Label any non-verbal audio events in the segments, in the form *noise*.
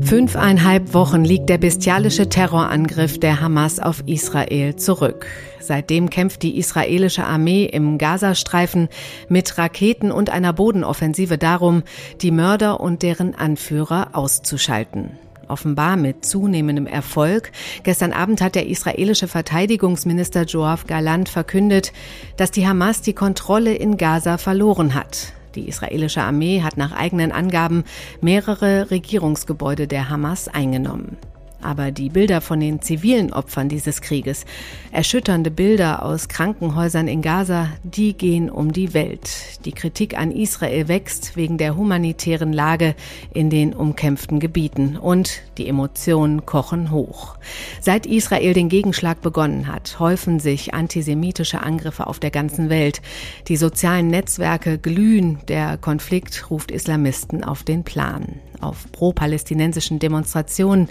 Fünfeinhalb Wochen liegt der bestialische Terrorangriff der Hamas auf Israel zurück. Seitdem kämpft die israelische Armee im Gazastreifen mit Raketen und einer Bodenoffensive darum, die Mörder und deren Anführer auszuschalten. Offenbar mit zunehmendem Erfolg. Gestern Abend hat der israelische Verteidigungsminister Joab Galant verkündet, dass die Hamas die Kontrolle in Gaza verloren hat. Die israelische Armee hat nach eigenen Angaben mehrere Regierungsgebäude der Hamas eingenommen. Aber die Bilder von den zivilen Opfern dieses Krieges, erschütternde Bilder aus Krankenhäusern in Gaza, die gehen um die Welt. Die Kritik an Israel wächst wegen der humanitären Lage in den umkämpften Gebieten und die Emotionen kochen hoch. Seit Israel den Gegenschlag begonnen hat, häufen sich antisemitische Angriffe auf der ganzen Welt. Die sozialen Netzwerke glühen, der Konflikt ruft Islamisten auf den Plan. Auf pro-palästinensischen Demonstrationen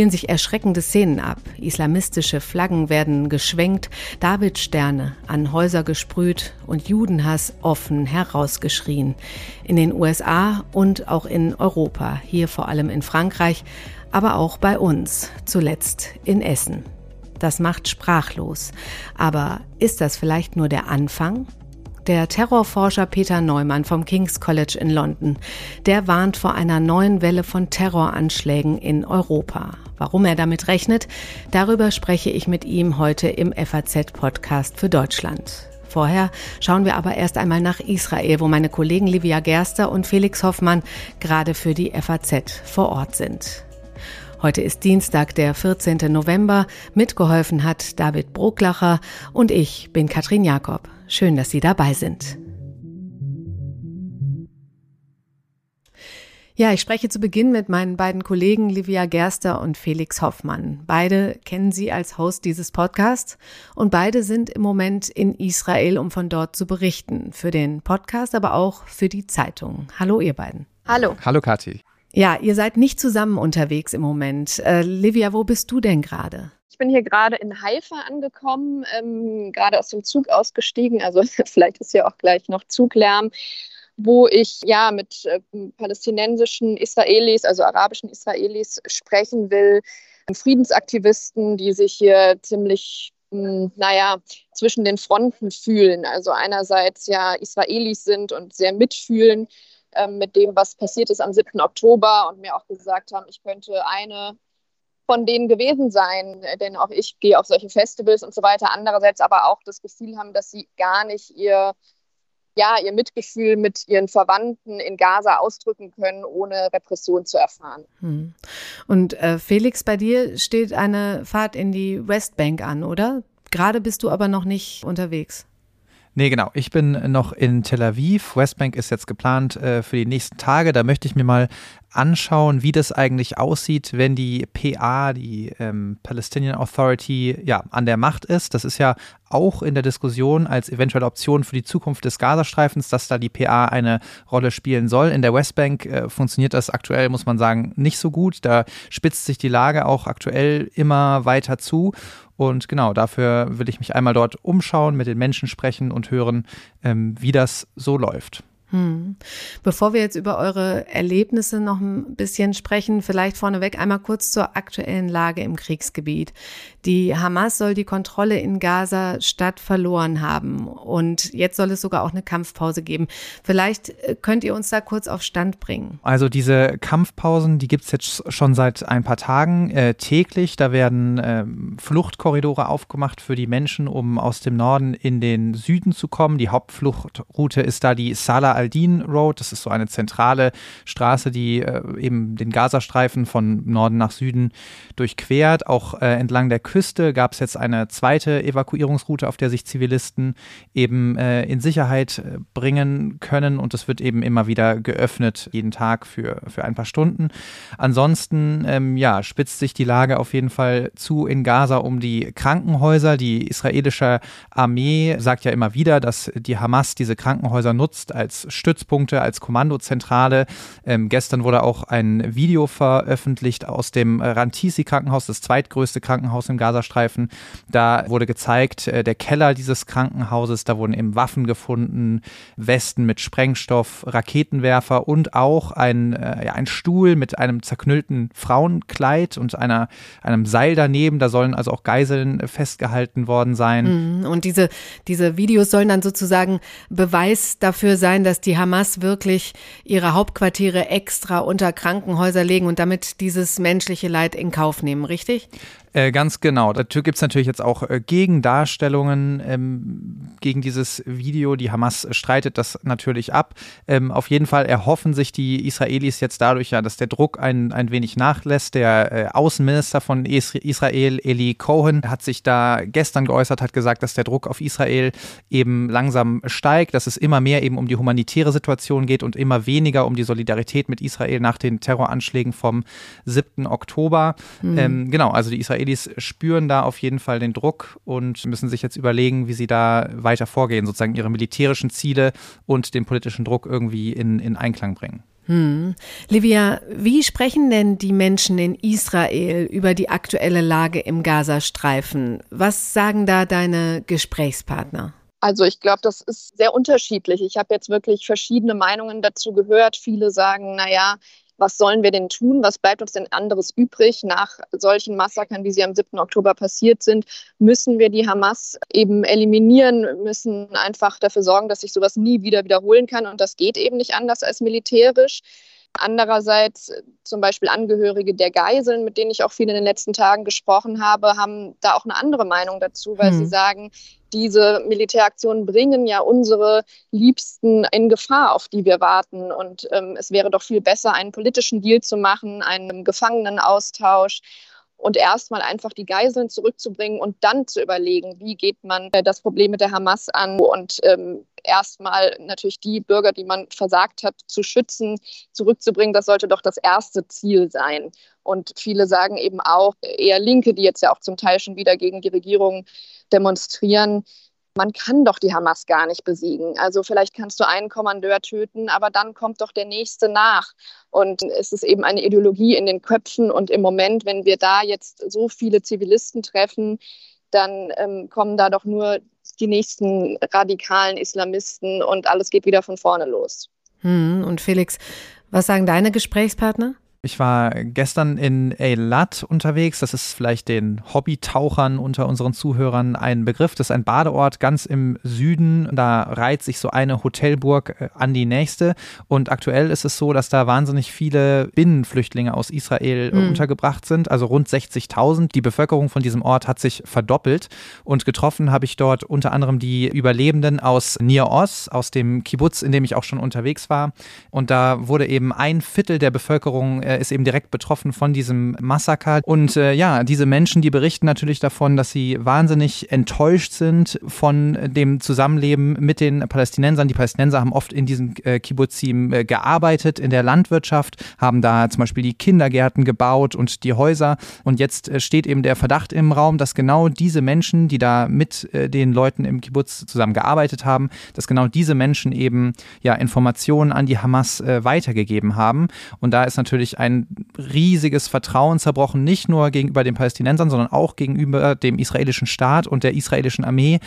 spielen sich erschreckende Szenen ab. Islamistische Flaggen werden geschwenkt, Davidsterne an Häuser gesprüht und Judenhass offen herausgeschrien. In den USA und auch in Europa, hier vor allem in Frankreich, aber auch bei uns, zuletzt in Essen. Das macht sprachlos. Aber ist das vielleicht nur der Anfang? Der Terrorforscher Peter Neumann vom King's College in London, der warnt vor einer neuen Welle von Terroranschlägen in Europa. Warum er damit rechnet, darüber spreche ich mit ihm heute im FAZ-Podcast für Deutschland. Vorher schauen wir aber erst einmal nach Israel, wo meine Kollegen Livia Gerster und Felix Hoffmann gerade für die FAZ vor Ort sind. Heute ist Dienstag, der 14. November. Mitgeholfen hat David Bruglacher und ich bin Katrin Jakob. Schön, dass Sie dabei sind. Ja, ich spreche zu Beginn mit meinen beiden Kollegen Livia Gerster und Felix Hoffmann. Beide kennen Sie als Host dieses Podcasts und beide sind im Moment in Israel, um von dort zu berichten. Für den Podcast, aber auch für die Zeitung. Hallo, ihr beiden. Hallo. Hallo, Kathi. Ja, ihr seid nicht zusammen unterwegs im Moment. Äh, Livia, wo bist du denn gerade? bin hier gerade in Haifa angekommen, ähm, gerade aus dem Zug ausgestiegen. Also *laughs* vielleicht ist ja auch gleich noch Zuglärm wo ich ja mit äh, palästinensischen Israelis, also arabischen Israelis sprechen will, Friedensaktivisten, die sich hier ziemlich, hm, naja, zwischen den Fronten fühlen. Also einerseits ja Israelis sind und sehr mitfühlen äh, mit dem, was passiert ist am 7. Oktober und mir auch gesagt haben, ich könnte eine von denen gewesen sein, denn auch ich gehe auf solche Festivals und so weiter. Andererseits aber auch das Gefühl haben, dass sie gar nicht ihr, ja, ihr Mitgefühl mit ihren Verwandten in Gaza ausdrücken können, ohne Repression zu erfahren. Hm. Und äh, Felix, bei dir steht eine Fahrt in die Westbank an, oder? Gerade bist du aber noch nicht unterwegs. Nee, genau. Ich bin noch in Tel Aviv. Westbank ist jetzt geplant äh, für die nächsten Tage. Da möchte ich mir mal anschauen, wie das eigentlich aussieht, wenn die PA, die ähm, Palestinian Authority, ja, an der Macht ist. Das ist ja auch in der Diskussion als eventuelle Option für die Zukunft des Gazastreifens, dass da die PA eine Rolle spielen soll. In der Westbank äh, funktioniert das aktuell, muss man sagen, nicht so gut. Da spitzt sich die Lage auch aktuell immer weiter zu. Und genau, dafür will ich mich einmal dort umschauen, mit den Menschen sprechen und hören, ähm, wie das so läuft. Hm. Bevor wir jetzt über eure Erlebnisse noch ein bisschen sprechen, vielleicht vorneweg einmal kurz zur aktuellen Lage im Kriegsgebiet. Die Hamas soll die Kontrolle in Gaza-Stadt verloren haben und jetzt soll es sogar auch eine Kampfpause geben. Vielleicht äh, könnt ihr uns da kurz auf Stand bringen. Also diese Kampfpausen, die gibt es jetzt schon seit ein paar Tagen äh, täglich. Da werden äh, Fluchtkorridore aufgemacht für die Menschen, um aus dem Norden in den Süden zu kommen. Die Hauptfluchtroute ist da die Salah al-Din Road. Das ist so eine zentrale Straße, die äh, eben den Gazastreifen von Norden nach Süden durchquert. Auch äh, entlang der Küste gab es jetzt eine zweite Evakuierungsroute, auf der sich Zivilisten eben äh, in Sicherheit äh, bringen können. Und es wird eben immer wieder geöffnet, jeden Tag für, für ein paar Stunden. Ansonsten ähm, ja, spitzt sich die Lage auf jeden Fall zu in Gaza um die Krankenhäuser. Die israelische Armee sagt ja immer wieder, dass die Hamas diese Krankenhäuser nutzt als Hamas-Stützpunkte, als Kommandozentrale. Ähm, gestern wurde auch ein Video veröffentlicht aus dem Rantisi-Krankenhaus, das zweitgrößte Krankenhaus im Gazastreifen. Da wurde gezeigt, äh, der Keller dieses Krankenhauses, da wurden eben Waffen gefunden, Westen mit Sprengstoff, Raketenwerfer und auch ein, äh, ja, ein Stuhl mit einem zerknüllten Frauenkleid und einer, einem Seil daneben. Da sollen also auch Geiseln festgehalten worden sein. Mhm. Und diese, diese Videos sollen dann sozusagen Beweis dafür sein, dass die Hamas wirklich ihre Hauptquartiere extra unter Krankenhäuser legen und damit dieses menschliche Leid in Kauf nehmen, richtig? Äh, ganz genau. Dazu gibt es natürlich jetzt auch äh, Gegendarstellungen ähm, gegen dieses Video. Die Hamas streitet das natürlich ab. Ähm, auf jeden Fall erhoffen sich die Israelis jetzt dadurch ja, dass der Druck ein, ein wenig nachlässt. Der äh, Außenminister von Israel, Eli Cohen, hat sich da gestern geäußert, hat gesagt, dass der Druck auf Israel eben langsam steigt, dass es immer mehr eben um die humanitäre Situation geht und immer weniger um die Solidarität mit Israel nach den Terroranschlägen vom 7. Oktober. Mhm. Ähm, genau, also die Israelis Israelis spüren da auf jeden Fall den Druck und müssen sich jetzt überlegen, wie sie da weiter vorgehen, sozusagen ihre militärischen Ziele und den politischen Druck irgendwie in, in Einklang bringen. Hm. Livia, wie sprechen denn die Menschen in Israel über die aktuelle Lage im Gazastreifen? Was sagen da deine Gesprächspartner? Also ich glaube, das ist sehr unterschiedlich. Ich habe jetzt wirklich verschiedene Meinungen dazu gehört. Viele sagen, naja, was sollen wir denn tun? Was bleibt uns denn anderes übrig nach solchen Massakern, wie sie am 7. Oktober passiert sind? Müssen wir die Hamas eben eliminieren, müssen einfach dafür sorgen, dass sich sowas nie wieder wiederholen kann. Und das geht eben nicht anders als militärisch. Andererseits zum Beispiel Angehörige der Geiseln, mit denen ich auch viel in den letzten Tagen gesprochen habe, haben da auch eine andere Meinung dazu, weil hm. sie sagen, diese Militäraktionen bringen ja unsere Liebsten in Gefahr, auf die wir warten. Und ähm, es wäre doch viel besser, einen politischen Deal zu machen, einen Gefangenenaustausch und erstmal einfach die Geiseln zurückzubringen und dann zu überlegen, wie geht man äh, das Problem mit der Hamas an und ähm, erstmal natürlich die Bürger, die man versagt hat, zu schützen, zurückzubringen. Das sollte doch das erste Ziel sein. Und viele sagen eben auch, eher Linke, die jetzt ja auch zum Teil schon wieder gegen die Regierung demonstrieren, man kann doch die Hamas gar nicht besiegen. Also vielleicht kannst du einen Kommandeur töten, aber dann kommt doch der nächste nach. Und es ist eben eine Ideologie in den Köpfen. Und im Moment, wenn wir da jetzt so viele Zivilisten treffen, dann ähm, kommen da doch nur die nächsten radikalen Islamisten und alles geht wieder von vorne los. Hm, und Felix, was sagen deine Gesprächspartner? Ich war gestern in Eilat unterwegs. Das ist vielleicht den Hobbytauchern unter unseren Zuhörern ein Begriff. Das ist ein Badeort ganz im Süden. Da reiht sich so eine Hotelburg äh, an die nächste. Und aktuell ist es so, dass da wahnsinnig viele Binnenflüchtlinge aus Israel mhm. untergebracht sind. Also rund 60.000. Die Bevölkerung von diesem Ort hat sich verdoppelt. Und getroffen habe ich dort unter anderem die Überlebenden aus Nir Oz, aus dem Kibbutz, in dem ich auch schon unterwegs war. Und da wurde eben ein Viertel der Bevölkerung ist eben direkt betroffen von diesem Massaker. Und äh, ja, diese Menschen, die berichten natürlich davon, dass sie wahnsinnig enttäuscht sind von dem Zusammenleben mit den Palästinensern. Die Palästinenser haben oft in diesen äh, Kibbuzim äh, gearbeitet, in der Landwirtschaft, haben da zum Beispiel die Kindergärten gebaut und die Häuser. Und jetzt äh, steht eben der Verdacht im Raum, dass genau diese Menschen, die da mit äh, den Leuten im Kibbutz zusammen gearbeitet haben, dass genau diese Menschen eben ja Informationen an die Hamas äh, weitergegeben haben. Und da ist natürlich ein riesiges Vertrauen zerbrochen, nicht nur gegenüber den Palästinensern, sondern auch gegenüber dem israelischen Staat und der israelischen Armee,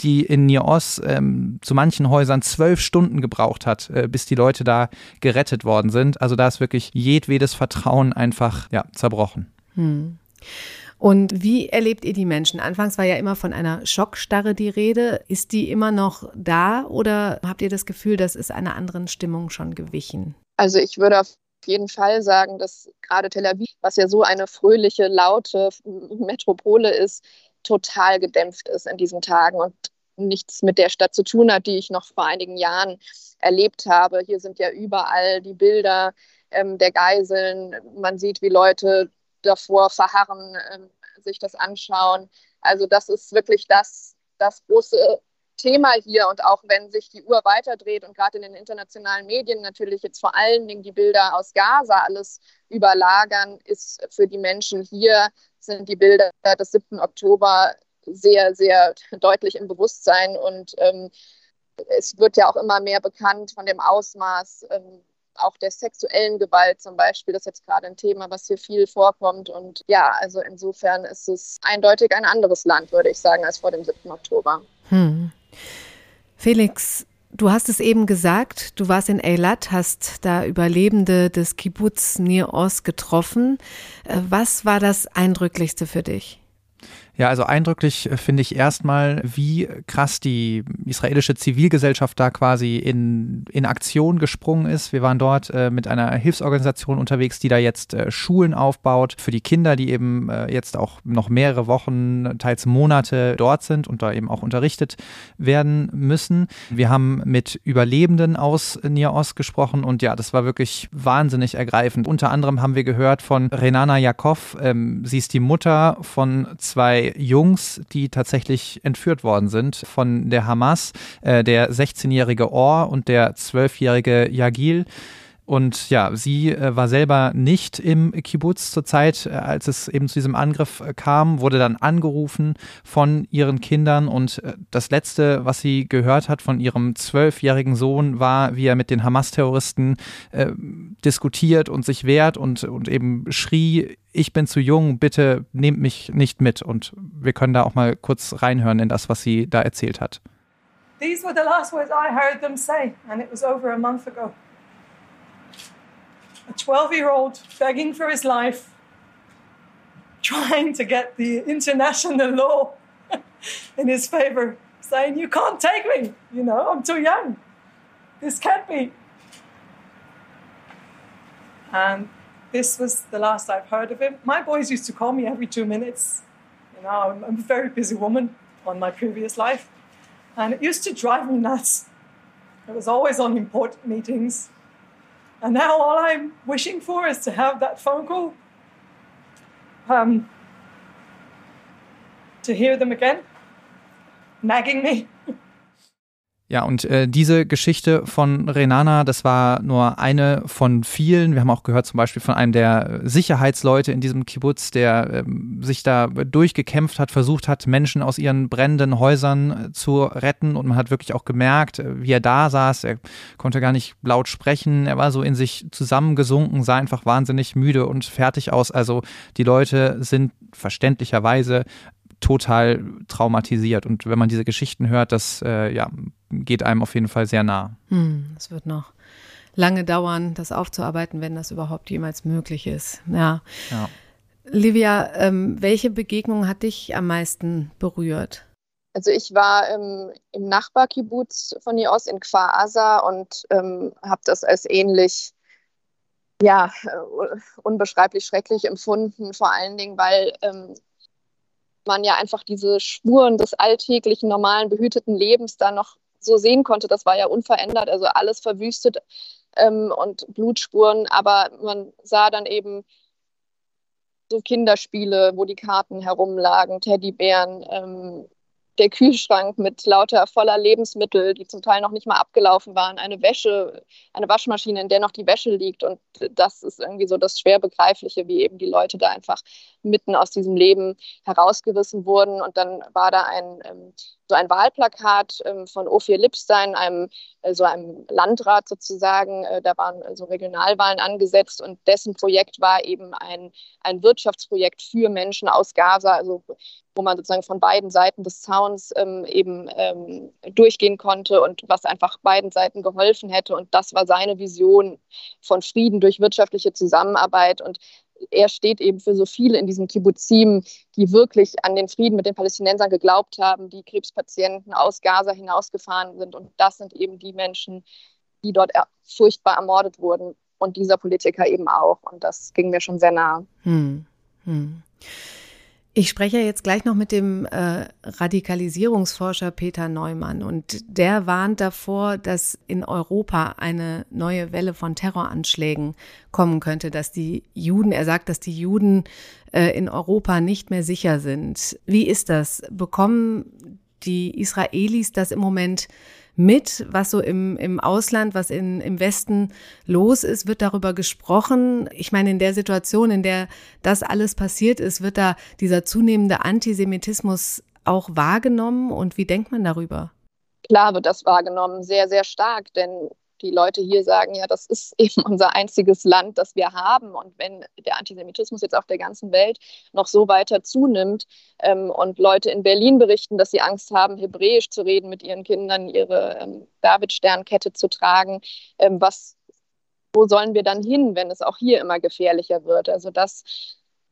die in Nir Oz ähm, zu manchen Häusern zwölf Stunden gebraucht hat, äh, bis die Leute da gerettet worden sind. Also da ist wirklich jedwedes Vertrauen einfach ja, zerbrochen. Hm. Und wie erlebt ihr die Menschen? Anfangs war ja immer von einer Schockstarre die Rede. Ist die immer noch da oder habt ihr das Gefühl, das ist einer anderen Stimmung schon gewichen? Also ich würde auf jeden Fall sagen, dass gerade Tel Aviv, was ja so eine fröhliche, laute Metropole ist, total gedämpft ist in diesen Tagen und nichts mit der Stadt zu tun hat, die ich noch vor einigen Jahren erlebt habe. Hier sind ja überall die Bilder ähm, der Geiseln. Man sieht, wie Leute davor verharren, ähm, sich das anschauen. Also das ist wirklich das, das große Thema hier und auch wenn sich die Uhr weiterdreht und gerade in den internationalen Medien natürlich jetzt vor allen Dingen die Bilder aus Gaza alles überlagern, ist für die Menschen hier, sind die Bilder des 7. Oktober sehr, sehr deutlich im Bewusstsein und ähm, es wird ja auch immer mehr bekannt von dem Ausmaß ähm, auch der sexuellen Gewalt zum Beispiel. Das ist jetzt gerade ein Thema, was hier viel vorkommt. Und ja, also insofern ist es eindeutig ein anderes Land, würde ich sagen, als vor dem 7. Oktober. Hm. Felix, Du hast es eben gesagt, du warst in Eilat, hast da Überlebende des Kibbutz Nir Oz getroffen. Äh, was war das Eindrücklichste für dich? Ja, also eindrücklich äh, finde ich erstmal, wie krass die israelische Zivilgesellschaft da quasi in, in Aktion gesprungen ist. Wir waren dort äh, mit einer Hilfsorganisation unterwegs, die da jetzt äh, Schulen aufbaut für die Kinder, die eben äh, jetzt auch noch mehrere Wochen, teils Monate dort sind und da eben auch unterrichtet werden müssen. Wir haben mit Überlebenden aus Niaos gesprochen und ja, das war wirklich wahnsinnig ergreifend. Unter anderem haben wir gehört von Renana Jakov. Ähm, sie ist die Mutter von zwei Jungs, die tatsächlich entführt worden sind von der Hamas, äh, der 16-jährige Or und der 12-jährige Yagil. Und ja, sie äh, war selber nicht im Kibbutz zur Zeit, äh, als es eben zu diesem Angriff äh, kam, wurde dann angerufen von ihren Kindern. Und äh, das Letzte, was sie gehört hat von ihrem zwölfjährigen Sohn, war, wie er mit den Hamas-Terroristen äh, diskutiert und sich wehrt und, und eben schrie, ich bin zu jung, bitte nehmt mich nicht mit. Und wir können da auch mal kurz reinhören in das, was sie da erzählt hat. These were the last words I heard them say, and it was over a month ago. A 12 year old begging for his life, *laughs* trying to get the international law *laughs* in his favor, saying, You can't take me, you know, I'm too young. This can't be. And this was the last I've heard of him. My boys used to call me every two minutes. You know, I'm, I'm a very busy woman on my previous life. And it used to drive me nuts. I was always on important meetings. And now all I'm wishing for is to have that phone call, um, to hear them again, nagging me. Ja, und äh, diese Geschichte von Renana, das war nur eine von vielen. Wir haben auch gehört zum Beispiel von einem der Sicherheitsleute in diesem Kibbutz, der äh, sich da durchgekämpft hat, versucht hat, Menschen aus ihren brennenden Häusern äh, zu retten. Und man hat wirklich auch gemerkt, äh, wie er da saß. Er konnte gar nicht laut sprechen. Er war so in sich zusammengesunken, sah einfach wahnsinnig müde und fertig aus. Also die Leute sind verständlicherweise total traumatisiert. Und wenn man diese Geschichten hört, das äh, ja, geht einem auf jeden Fall sehr nah. Hm, es wird noch lange dauern, das aufzuarbeiten, wenn das überhaupt jemals möglich ist. Ja. ja. Livia, ähm, welche Begegnung hat dich am meisten berührt? Also ich war ähm, im Nachbarkibbutz von hier aus in Kfar Aza und ähm, habe das als ähnlich ja, äh, unbeschreiblich schrecklich empfunden, vor allen Dingen, weil ähm, man ja einfach diese Spuren des alltäglichen, normalen, behüteten Lebens da noch so sehen konnte. Das war ja unverändert, also alles verwüstet ähm, und Blutspuren, aber man sah dann eben so Kinderspiele, wo die Karten herumlagen, Teddybären, ähm, der Kühlschrank mit lauter voller Lebensmittel, die zum Teil noch nicht mal abgelaufen waren, eine Wäsche, eine Waschmaschine, in der noch die Wäsche liegt. Und das ist irgendwie so das schwer begreifliche, wie eben die Leute da einfach mitten aus diesem Leben herausgerissen wurden. Und dann war da ein ähm, so ein Wahlplakat ähm, von Ophir Lipstein, einem äh, so einem Landrat sozusagen. Äh, da waren äh, so Regionalwahlen angesetzt und dessen Projekt war eben ein, ein Wirtschaftsprojekt für Menschen aus Gaza, also wo man sozusagen von beiden Seiten des Zauns ähm, eben ähm, durchgehen konnte und was einfach beiden Seiten geholfen hätte. Und das war seine Vision von Frieden durch wirtschaftliche Zusammenarbeit. Und er steht eben für so viele in diesen Kibbutzim, die wirklich an den Frieden mit den Palästinensern geglaubt haben, die Krebspatienten aus Gaza hinausgefahren sind. Und das sind eben die Menschen, die dort furchtbar ermordet wurden. Und dieser Politiker eben auch. Und das ging mir schon sehr nah. Hm. Hm. Ich spreche jetzt gleich noch mit dem äh, Radikalisierungsforscher Peter Neumann und der warnt davor, dass in Europa eine neue Welle von Terroranschlägen kommen könnte, dass die Juden, er sagt, dass die Juden äh, in Europa nicht mehr sicher sind. Wie ist das? Bekommen die Israelis das im Moment mit, was so im, im Ausland, was in, im Westen los ist? Wird darüber gesprochen? Ich meine, in der Situation, in der das alles passiert ist, wird da dieser zunehmende Antisemitismus auch wahrgenommen und wie denkt man darüber? Klar wird das wahrgenommen, sehr, sehr stark, denn die Leute hier sagen, ja, das ist *laughs* eben unser einziges Land, das wir haben. Und wenn der Antisemitismus jetzt auf der ganzen Welt noch so weiter zunimmt ähm, und Leute in Berlin berichten, dass sie Angst haben, Hebräisch zu reden mit ihren Kindern, ihre ähm, David-Sternkette zu tragen, ähm, was, wo sollen wir dann hin, wenn es auch hier immer gefährlicher wird? Also das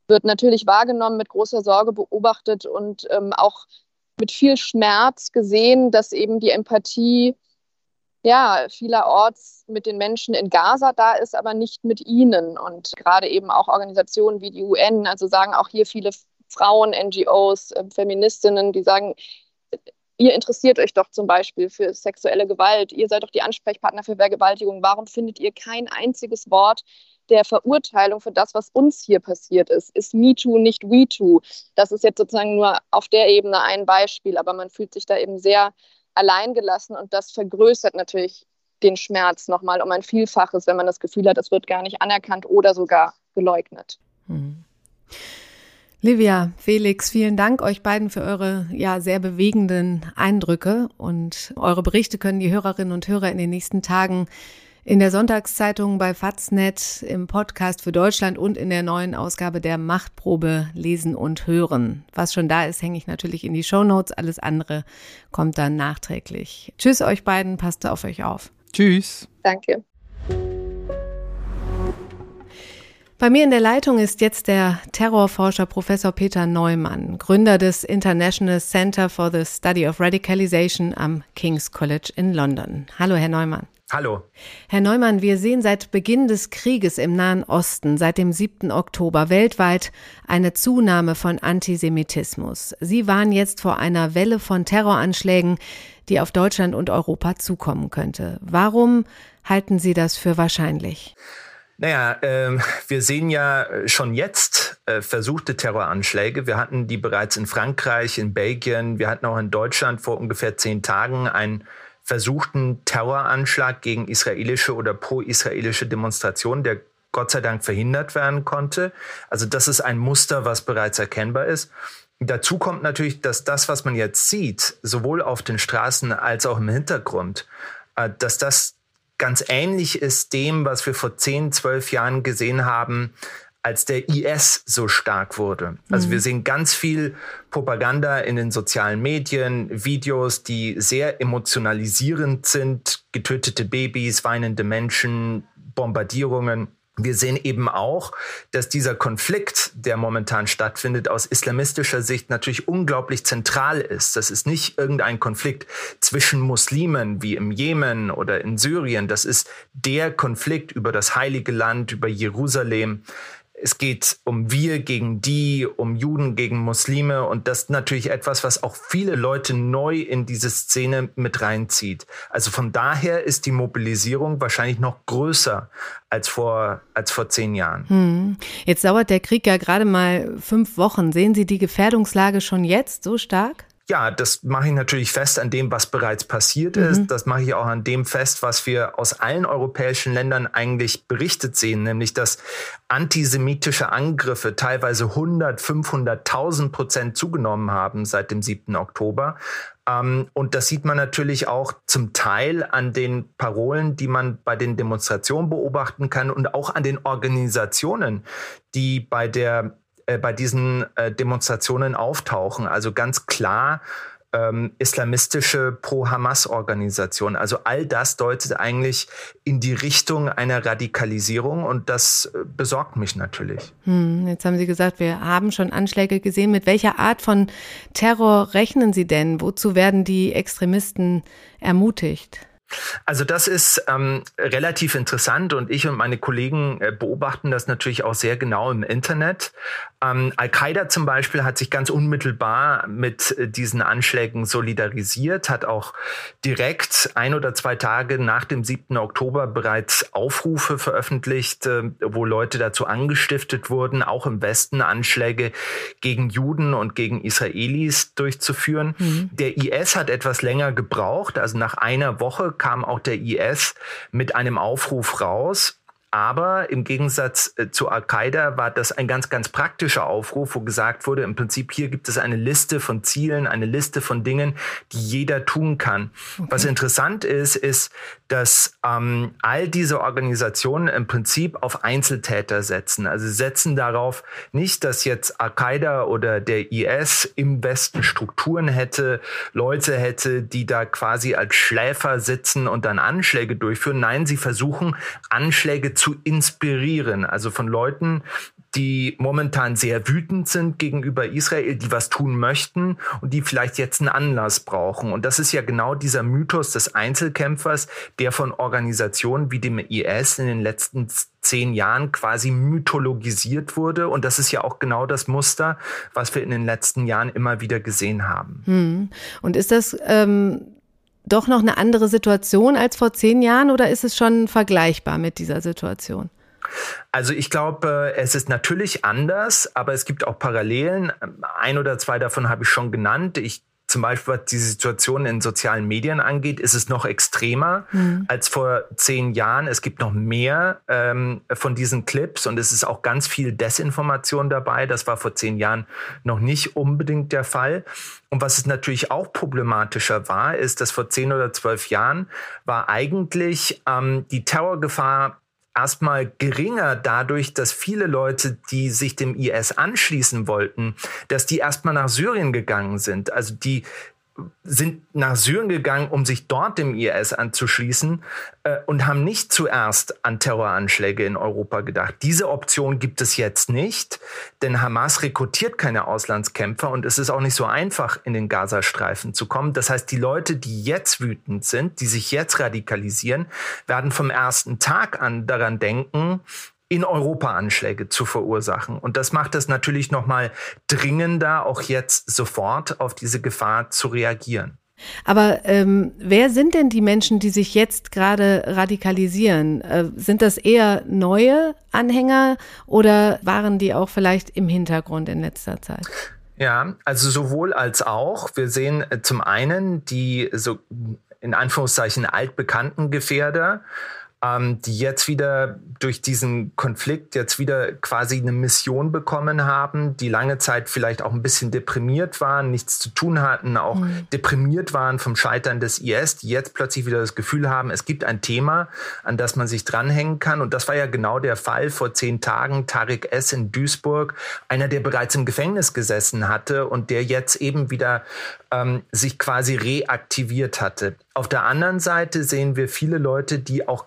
wird natürlich wahrgenommen, mit großer Sorge beobachtet und ähm, auch mit viel Schmerz gesehen, dass eben die Empathie ja, vielerorts mit den Menschen in Gaza da ist, aber nicht mit ihnen. Und gerade eben auch Organisationen wie die UN, also sagen auch hier viele Frauen, NGOs, äh, Feministinnen, die sagen, ihr interessiert euch doch zum Beispiel für sexuelle Gewalt, ihr seid doch die Ansprechpartner für Vergewaltigung. Warum findet ihr kein einziges Wort der Verurteilung für das, was uns hier passiert ist? Ist MeToo nicht WeToo? Das ist jetzt sozusagen nur auf der Ebene ein Beispiel, aber man fühlt sich da eben sehr allein gelassen und das vergrößert natürlich den Schmerz nochmal um ein Vielfaches, wenn man das Gefühl hat, es wird gar nicht anerkannt oder sogar geleugnet. Hm. Livia, Felix, vielen Dank euch beiden für eure ja sehr bewegenden Eindrücke und eure Berichte können die Hörerinnen und Hörer in den nächsten Tagen in der Sonntagszeitung bei Faznet, im Podcast für Deutschland und in der neuen Ausgabe der Machtprobe lesen und hören. Was schon da ist, hänge ich natürlich in die Show Notes. Alles andere kommt dann nachträglich. Tschüss euch beiden, passt auf euch auf. Tschüss. Danke. Bei mir in der Leitung ist jetzt der Terrorforscher Professor Peter Neumann, Gründer des International Center for the Study of Radicalization am King's College in London. Hallo, Herr Neumann. Hallo. Herr Neumann, wir sehen seit Beginn des Krieges im Nahen Osten, seit dem 7. Oktober, weltweit eine Zunahme von Antisemitismus. Sie waren jetzt vor einer Welle von Terroranschlägen, die auf Deutschland und Europa zukommen könnte. Warum halten Sie das für wahrscheinlich? Naja, äh, wir sehen ja schon jetzt äh, versuchte Terroranschläge. Wir hatten die bereits in Frankreich, in Belgien, wir hatten auch in Deutschland vor ungefähr zehn Tagen ein versuchten Terroranschlag gegen israelische oder pro-israelische Demonstrationen, der Gott sei Dank verhindert werden konnte. Also das ist ein Muster, was bereits erkennbar ist. Dazu kommt natürlich, dass das, was man jetzt sieht, sowohl auf den Straßen als auch im Hintergrund, äh, dass das ganz ähnlich ist dem, was wir vor 10, 12 Jahren gesehen haben, als der IS so stark wurde. Also mhm. wir sehen ganz viel Propaganda in den sozialen Medien, Videos, die sehr emotionalisierend sind, getötete Babys, weinende Menschen, Bombardierungen. Wir sehen eben auch, dass dieser Konflikt, der momentan stattfindet, aus islamistischer Sicht natürlich unglaublich zentral ist. Das ist nicht irgendein Konflikt zwischen Muslimen wie im Jemen oder in Syrien. Das ist der Konflikt über das heilige Land, über Jerusalem es geht um wir gegen die, um Juden gegen Muslime und das ist natürlich etwas, was auch viele Leute neu in diese Szene mit reinzieht. Also von daher ist die Mobilisierung wahrscheinlich noch größer als vor, als vor zehn Jahren. Hm. Jetzt dauert der Krieg ja gerade mal fünf Wochen. Sehen Sie die Gefährdungslage schon jetzt so stark? Ja, das mache ich natürlich fest an dem, was bereits passiert mhm. ist. Das mache ich auch an dem fest, was wir aus allen europäischen Ländern eigentlich berichtet sehen, nämlich dass antisemitische Angriffe teilweise 100, 500.000 Prozent zugenommen haben seit dem 7. Oktober. Ähm, und das sieht man natürlich auch zum Teil an den Parolen, die man bei den Demonstrationen beobachten kann und auch an den Organisationen, die bei der äh, bei diesen äh, Demonstrationen auftauchen. Also ganz klar ähm, islamistische Pro-Hamas-Organisationen. Also all das deutet eigentlich in die Richtung einer Radikalisierung und das äh, besorgt mich natürlich. Hm, jetzt haben Sie gesagt, wir haben schon Anschläge gesehen. Mit welcher Art von Terror rechnen Sie denn? Wozu werden die Extremisten ermutigt? Also das ist ähm, relativ interessant und ich und meine Kollegen äh, beobachten das natürlich auch sehr genau im Internet. Ähm, Al-Qaida zum Beispiel hat sich ganz unmittelbar mit äh, diesen Anschlägen solidarisiert, hat auch direkt ein oder zwei Tage nach dem 7. Oktober bereits Aufrufe veröffentlicht, äh, wo Leute dazu angestiftet wurden, auch im Westen Anschläge gegen Juden und gegen Israelis durchzuführen. Mhm. Der IS hat etwas länger gebraucht, also nach einer Woche kam auch der IS mit einem Aufruf raus. Aber im Gegensatz äh, zu Al-Qaida war das ein ganz, ganz praktischer Aufruf, wo gesagt wurde, im Prinzip hier gibt es eine Liste von Zielen, eine Liste von Dingen, die jeder tun kann. Okay. Was interessant ist, ist, dass ähm, all diese Organisationen im Prinzip auf Einzeltäter setzen. Also setzen darauf nicht, dass jetzt Al-Qaida oder der IS im Westen Strukturen hätte, Leute hätte, die da quasi als Schläfer sitzen und dann Anschläge durchführen. Nein, sie versuchen Anschläge zu inspirieren. Also von Leuten, die momentan sehr wütend sind gegenüber Israel, die was tun möchten und die vielleicht jetzt einen Anlass brauchen. Und das ist ja genau dieser Mythos des Einzelkämpfers, der von Organisationen wie dem IS in den letzten zehn Jahren quasi mythologisiert wurde. Und das ist ja auch genau das Muster, was wir in den letzten Jahren immer wieder gesehen haben. Hm. Und ist das ähm, doch noch eine andere Situation als vor zehn Jahren oder ist es schon vergleichbar mit dieser Situation? Also ich glaube, es ist natürlich anders, aber es gibt auch Parallelen. Ein oder zwei davon habe ich schon genannt. Ich zum Beispiel was die Situation in sozialen Medien angeht, ist es noch extremer mhm. als vor zehn Jahren. Es gibt noch mehr ähm, von diesen Clips und es ist auch ganz viel Desinformation dabei. Das war vor zehn Jahren noch nicht unbedingt der Fall. Und was es natürlich auch problematischer war, ist, dass vor zehn oder zwölf Jahren war eigentlich ähm, die Terrorgefahr erstmal geringer dadurch, dass viele Leute, die sich dem IS anschließen wollten, dass die erstmal nach Syrien gegangen sind. Also die sind nach Syrien gegangen, um sich dort dem IS anzuschließen äh, und haben nicht zuerst an Terroranschläge in Europa gedacht. Diese Option gibt es jetzt nicht, denn Hamas rekrutiert keine Auslandskämpfer und es ist auch nicht so einfach, in den Gazastreifen zu kommen. Das heißt, die Leute, die jetzt wütend sind, die sich jetzt radikalisieren, werden vom ersten Tag an daran denken, in Europa Anschläge zu verursachen. Und das macht es natürlich nochmal dringender, auch jetzt sofort auf diese Gefahr zu reagieren. Aber ähm, wer sind denn die Menschen, die sich jetzt gerade radikalisieren? Äh, sind das eher neue Anhänger oder waren die auch vielleicht im Hintergrund in letzter Zeit? Ja, also sowohl als auch. Wir sehen äh, zum einen die so in Anführungszeichen altbekannten Gefährder, ähm, die jetzt wieder durch diesen Konflikt jetzt wieder quasi eine Mission bekommen haben, die lange Zeit vielleicht auch ein bisschen deprimiert waren, nichts zu tun hatten, auch mhm. deprimiert waren vom Scheitern des IS, die jetzt plötzlich wieder das Gefühl haben, es gibt ein Thema, an das man sich dranhängen kann. Und das war ja genau der Fall vor zehn Tagen. Tarek S. in Duisburg, einer, der bereits im Gefängnis gesessen hatte und der jetzt eben wieder ähm, sich quasi reaktiviert hatte. Auf der anderen Seite sehen wir viele Leute, die auch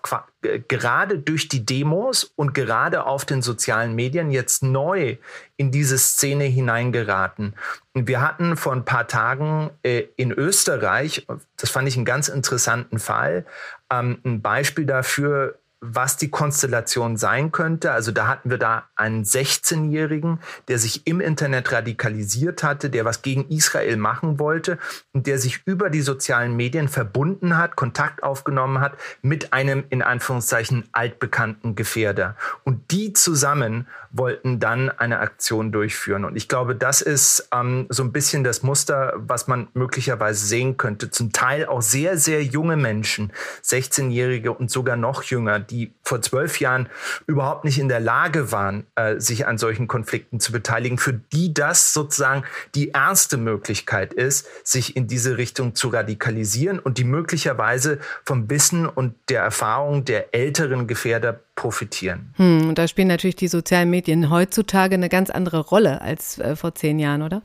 gerade durch die Demos und gerade auf den sozialen Medien jetzt neu in diese Szene hineingeraten. Und wir hatten vor ein paar Tagen äh, in Österreich, das fand ich einen ganz interessanten Fall, ähm, ein Beispiel dafür, was die Konstellation sein könnte. Also da hatten wir da einen 16-Jährigen, der sich im Internet radikalisiert hatte, der was gegen Israel machen wollte und der sich über die sozialen Medien verbunden hat, Kontakt aufgenommen hat mit einem in Anführungszeichen altbekannten Gefährder. Und die zusammen wollten dann eine Aktion durchführen. Und ich glaube, das ist ähm, so ein bisschen das Muster, was man möglicherweise sehen könnte. Zum Teil auch sehr, sehr junge Menschen, 16-Jährige und sogar noch jünger, die vor zwölf Jahren überhaupt nicht in der Lage waren, äh, sich an solchen Konflikten zu beteiligen, für die das sozusagen die erste Möglichkeit ist, sich in diese Richtung zu radikalisieren und die möglicherweise vom Wissen und der Erfahrung der älteren Gefährder profitieren. Hm, und da spielen natürlich die sozialen Medien heutzutage eine ganz andere Rolle als äh, vor zehn Jahren, oder?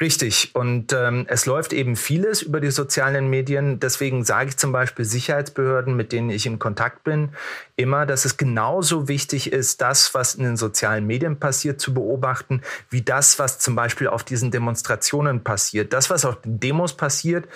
Richtig. Und ähm, es läuft eben vieles über die sozialen Medien. Deswegen sage ich zum Beispiel Sicherheitsbehörden, mit denen ich in Kontakt bin, immer, dass es genauso wichtig ist, das, was in den sozialen Medien passiert, zu beobachten, wie das, was zum Beispiel auf diesen Demonstrationen passiert. Das, was auf den Demos passiert,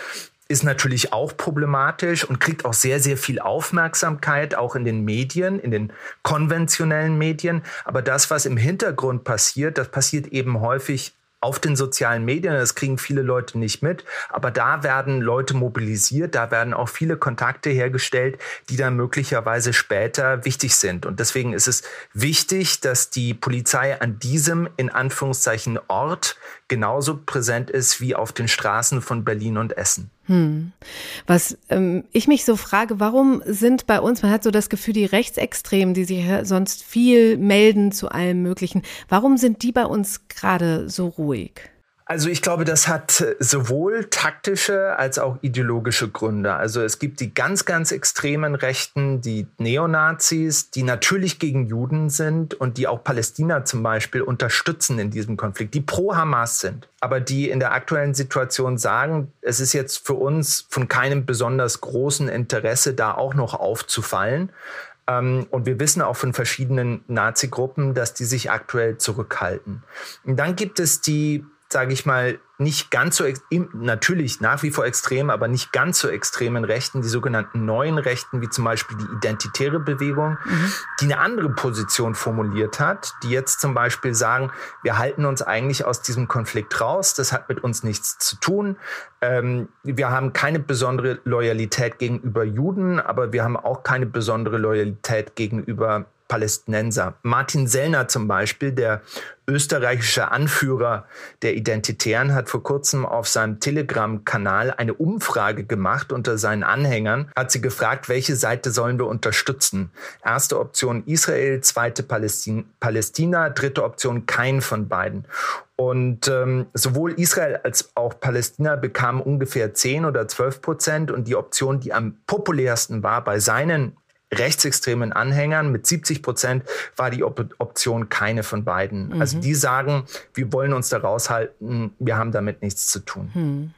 ist natürlich auch problematisch und kriegt auch sehr, sehr viel Aufmerksamkeit, auch in den Medien, in den konventionellen Medien. Aber das, was im Hintergrund passiert, das passiert eben häufig auf den sozialen Medien. Das kriegen viele Leute nicht mit. Aber da werden Leute mobilisiert, da werden auch viele Kontakte hergestellt, die dann möglicherweise später wichtig sind. Und deswegen ist es wichtig, dass die Polizei an diesem in Anführungszeichen Ort genauso präsent ist wie auf den Straßen von Berlin und Essen. Hm. Was ähm, ich mich so frage, warum sind bei uns, man hat so das Gefühl, die Rechtsextremen, die sich sonst viel melden zu allem Möglichen, warum sind die bei uns gerade so ruhig? Also ich glaube, das hat sowohl taktische als auch ideologische Gründe. Also es gibt die ganz, ganz extremen Rechten, die Neonazis, die natürlich gegen Juden sind und die auch Palästina zum Beispiel unterstützen in diesem Konflikt, die pro Hamas sind, aber die in der aktuellen Situation sagen, es ist jetzt für uns von keinem besonders großen Interesse, da auch noch aufzufallen. Ähm, und wir wissen auch von verschiedenen Nazi-Gruppen, dass die sich aktuell zurückhalten. Und dann gibt es die sage ich mal, nicht ganz so, natürlich nach wie vor extrem, aber nicht ganz so extremen Rechten, die sogenannten neuen Rechten, wie zum Beispiel die identitäre Bewegung, mhm. die eine andere Position formuliert hat, die jetzt zum Beispiel sagen, wir halten uns eigentlich aus diesem Konflikt raus, das hat mit uns nichts zu tun. Ähm, wir haben keine besondere Loyalität gegenüber Juden, aber wir haben auch keine besondere Loyalität gegenüber Palästinenser. Martin Sellner zum Beispiel, der österreichische Anführer der Identitären, hat vor kurzem auf seinem Telegram-Kanal eine Umfrage gemacht unter seinen Anhängern, hat sie gefragt, welche Seite sollen wir unterstützen? Erste Option Israel, zweite Palästin Palästina, dritte Option kein von beiden. Und ähm, sowohl Israel als auch Palästina bekamen ungefähr 10 oder 12 Prozent. Und die Option, die am populärsten war bei seinen rechtsextremen Anhängern. Mit 70 Prozent war die Op Option keine von beiden. Mhm. Also die sagen, wir wollen uns da raushalten, wir haben damit nichts zu tun. Mhm.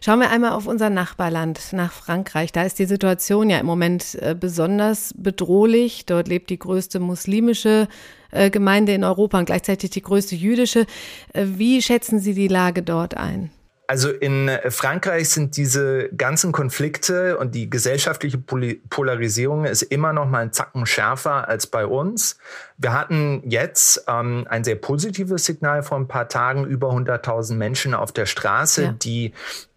Schauen wir einmal auf unser Nachbarland, nach Frankreich. Da ist die Situation ja im Moment äh, besonders bedrohlich. Dort lebt die größte muslimische äh, Gemeinde in Europa und gleichzeitig die größte jüdische. Äh, wie schätzen Sie die Lage dort ein? Also in äh, Frankreich sind diese ganzen Konflikte und die gesellschaftliche Polarisierung ist immer noch mal ein Zacken schärfer als bei uns. Wir hatten jetzt ähm, ein sehr positives Signal vor ein paar Tagen, über 100.000 Menschen auf der Straße, ja. die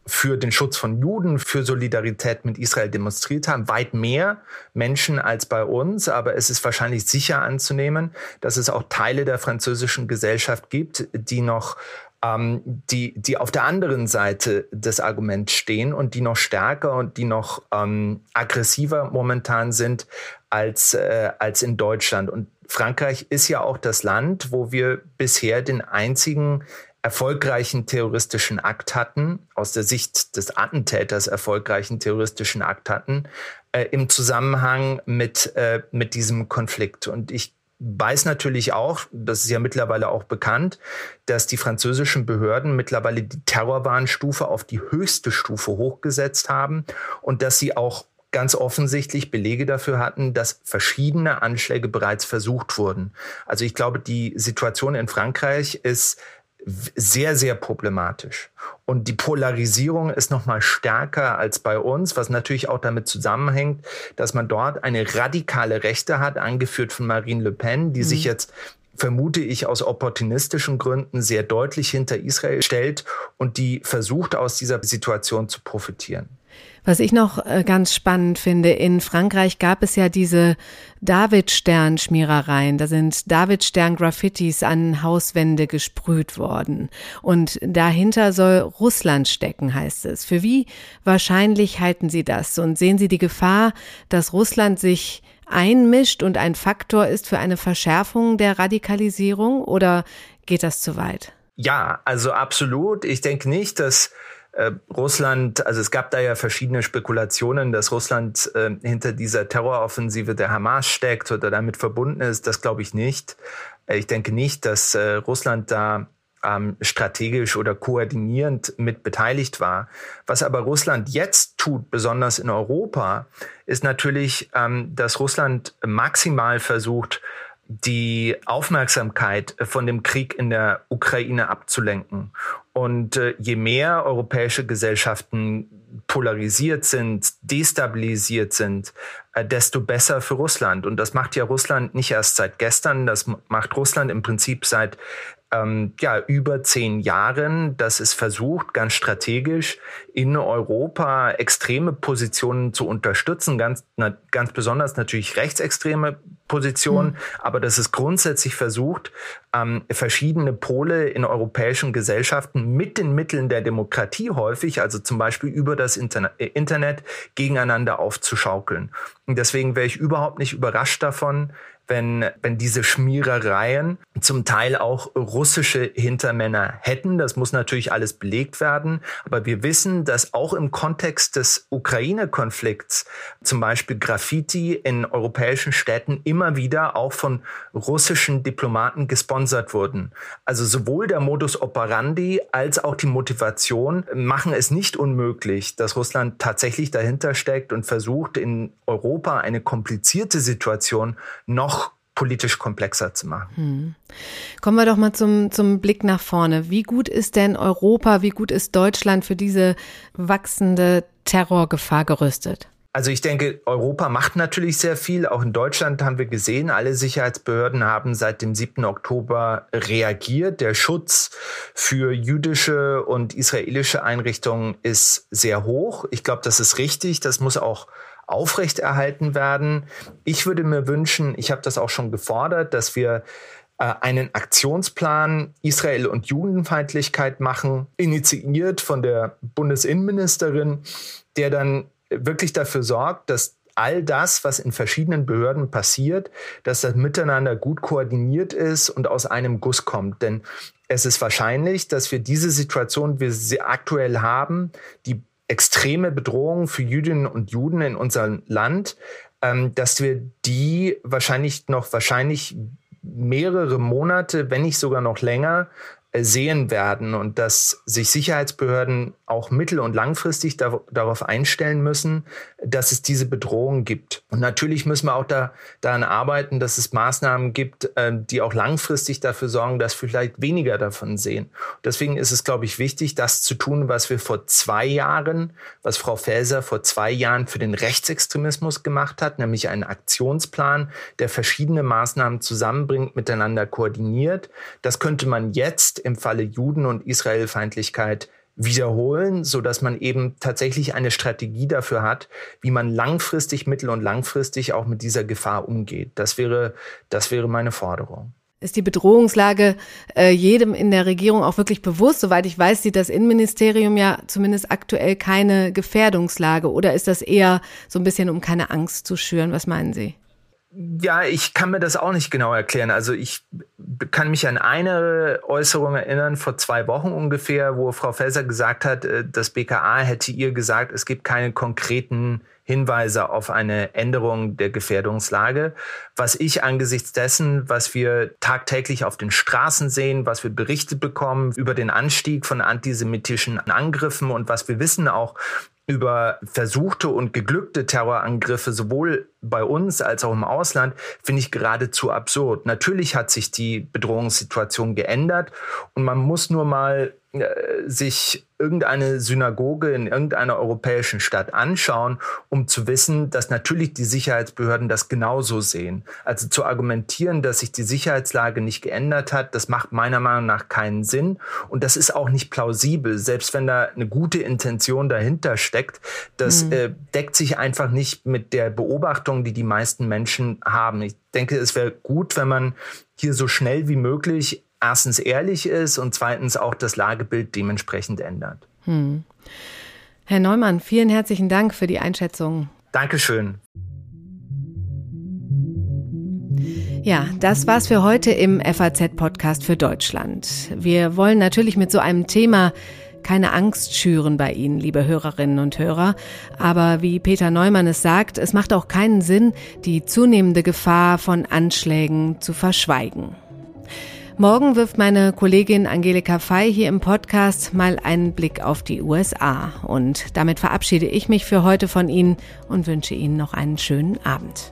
für den Schutz von Juden, für Solidarität mit Israel demonstriert haben. Weit mehr Menschen als bei uns. Aber es ist wahrscheinlich sicher anzunehmen, dass es auch Teile der französischen Gesellschaft gibt, die noch ähm, die, die auf der anderen Seite des Arguments stehen und die noch stärker und die noch ähm, aggressiver momentan sind als, äh, als in Deutschland. Und Frankreich ist ja auch das Land, wo wir bisher den einzigen erfolgreichen terroristischen Akt hatten, aus der Sicht des Attentäters erfolgreichen terroristischen Akt hatten, äh, im Zusammenhang mit, äh, mit diesem Konflikt. Und ich weiß natürlich auch, das ist ja mittlerweile auch bekannt, dass die französischen Behörden mittlerweile die Terrorwarnstufe auf die höchste Stufe hochgesetzt haben und dass sie auch ganz offensichtlich Belege dafür hatten, dass verschiedene Anschläge bereits versucht wurden. Also ich glaube, die Situation in Frankreich ist sehr, sehr problematisch. Und die Polarisierung ist noch mal stärker als bei uns, was natürlich auch damit zusammenhängt, dass man dort eine radikale Rechte hat, angeführt von Marine Le Pen, die mhm. sich jetzt vermute ich aus opportunistischen Gründen sehr deutlich hinter Israel stellt und die versucht aus dieser Situation zu profitieren. Was ich noch äh, ganz spannend finde, in Frankreich gab es ja diese David-Stern-Schmierereien. Da sind David-Stern-Graffitis an Hauswände gesprüht worden. Und dahinter soll Russland stecken, heißt es. Für wie wahrscheinlich halten Sie das? Und sehen Sie die Gefahr, dass Russland sich einmischt und ein Faktor ist für eine Verschärfung der Radikalisierung? Oder geht das zu weit? Ja, also absolut. Ich denke nicht, dass äh, Russland, also es gab da ja verschiedene Spekulationen, dass Russland äh, hinter dieser Terroroffensive der Hamas steckt oder damit verbunden ist. Das glaube ich nicht. Äh, ich denke nicht, dass äh, Russland da ähm, strategisch oder koordinierend mit beteiligt war. Was aber Russland jetzt tut, besonders in Europa, ist natürlich, ähm, dass Russland maximal versucht, die Aufmerksamkeit von dem Krieg in der Ukraine abzulenken. Und äh, je mehr europäische Gesellschaften polarisiert sind, destabilisiert sind, äh, desto besser für Russland. Und das macht ja Russland nicht erst seit gestern, das macht Russland im Prinzip seit ähm, ja, über zehn Jahren, dass es versucht, ganz strategisch in Europa extreme Positionen zu unterstützen, ganz, na, ganz besonders natürlich rechtsextreme Positionen, mhm. aber dass es grundsätzlich versucht, ähm, verschiedene Pole in europäischen Gesellschaften mit den Mitteln der Demokratie häufig, also zum Beispiel über das Internet, äh, Internet gegeneinander aufzuschaukeln. Und deswegen wäre ich überhaupt nicht überrascht davon, wenn, wenn diese Schmierereien zum Teil auch russische Hintermänner hätten. Das muss natürlich alles belegt werden. Aber wir wissen, dass auch im Kontext des Ukraine-Konflikts zum Beispiel Graffiti in europäischen Städten immer wieder auch von russischen Diplomaten gesponsert wurden. Also sowohl der Modus operandi als auch die Motivation machen es nicht unmöglich, dass Russland tatsächlich dahinter steckt und versucht, in Europa eine komplizierte Situation noch politisch komplexer zu machen. Hm. Kommen wir doch mal zum, zum Blick nach vorne. Wie gut ist denn Europa, wie gut ist Deutschland für diese wachsende Terrorgefahr gerüstet? Also ich denke, Europa macht natürlich sehr viel. Auch in Deutschland haben wir gesehen, alle Sicherheitsbehörden haben seit dem 7. Oktober reagiert. Der Schutz für jüdische und israelische Einrichtungen ist sehr hoch. Ich glaube, das ist richtig. Das muss auch aufrechterhalten werden. Ich würde mir wünschen, ich habe das auch schon gefordert, dass wir äh, einen Aktionsplan Israel und Judenfeindlichkeit machen, initiiert von der Bundesinnenministerin, der dann wirklich dafür sorgt, dass all das, was in verschiedenen Behörden passiert, dass das miteinander gut koordiniert ist und aus einem Guss kommt. Denn es ist wahrscheinlich, dass wir diese Situation, wie sie aktuell haben, die extreme Bedrohung für Jüdinnen und Juden in unserem Land, ähm, dass wir die wahrscheinlich noch wahrscheinlich mehrere Monate, wenn nicht sogar noch länger, sehen werden und dass sich Sicherheitsbehörden auch mittel- und langfristig da, darauf einstellen müssen, dass es diese Bedrohung gibt. Und natürlich müssen wir auch da, daran arbeiten, dass es Maßnahmen gibt, äh, die auch langfristig dafür sorgen, dass wir vielleicht weniger davon sehen. Deswegen ist es, glaube ich, wichtig, das zu tun, was wir vor zwei Jahren, was Frau Felser vor zwei Jahren für den Rechtsextremismus gemacht hat, nämlich einen Aktionsplan, der verschiedene Maßnahmen zusammenbringt, miteinander koordiniert. Das könnte man jetzt im Falle Juden- und Israelfeindlichkeit wiederholen, so dass man eben tatsächlich eine Strategie dafür hat, wie man langfristig, mittel- und langfristig auch mit dieser Gefahr umgeht. Das wäre, das wäre meine Forderung. Ist die Bedrohungslage äh, jedem in der Regierung auch wirklich bewusst? Soweit ich weiß, sieht das Innenministerium ja zumindest aktuell keine Gefährdungslage. Oder ist das eher so ein bisschen, um keine Angst zu schüren? Was meinen Sie? Ja, ich kann mir das auch nicht genau erklären. Also ich kann mich an eine Äußerung erinnern, vor zwei Wochen ungefähr, wo Frau Felser gesagt hat, äh, das BKA hätte ihr gesagt, es gibt keine konkreten Hinweise auf eine Änderung der Gefährdungslage. Was ich angesichts dessen, was wir tagtäglich auf den Straßen sehen, was wir Berichte bekommen über den Anstieg von antisemitischen Angriffen und was wir wissen auch über versuchte und geglückte Terrorangriffe sowohl bei uns als auch im Ausland, finde ich geradezu absurd. Natürlich hat sich die Bedrohungssituation geändert und man muss nur mal äh, sich irgendeine Synagoge in irgendeiner europäischen Stadt anschauen, um zu wissen, dass natürlich die Sicherheitsbehörden das genauso sehen. Also zu argumentieren, dass sich die Sicherheitslage nicht geändert hat, das macht meiner Meinung nach keinen Sinn und das ist auch nicht plausibel, selbst wenn da eine gute Intention dahinter steckt. Das mhm. äh, deckt sich einfach nicht mit der Beobachtung, die die meisten Menschen haben. Ich denke, es wäre gut, wenn man hier so schnell wie möglich erstens ehrlich ist und zweitens auch das Lagebild dementsprechend ändert. Hm. Herr Neumann, vielen herzlichen Dank für die Einschätzung. Dankeschön. Ja, das war's für heute im FAZ-Podcast für Deutschland. Wir wollen natürlich mit so einem Thema keine Angst schüren bei Ihnen, liebe Hörerinnen und Hörer. Aber wie Peter Neumann es sagt, es macht auch keinen Sinn, die zunehmende Gefahr von Anschlägen zu verschweigen. Morgen wirft meine Kollegin Angelika Fey hier im Podcast mal einen Blick auf die USA. Und damit verabschiede ich mich für heute von Ihnen und wünsche Ihnen noch einen schönen Abend.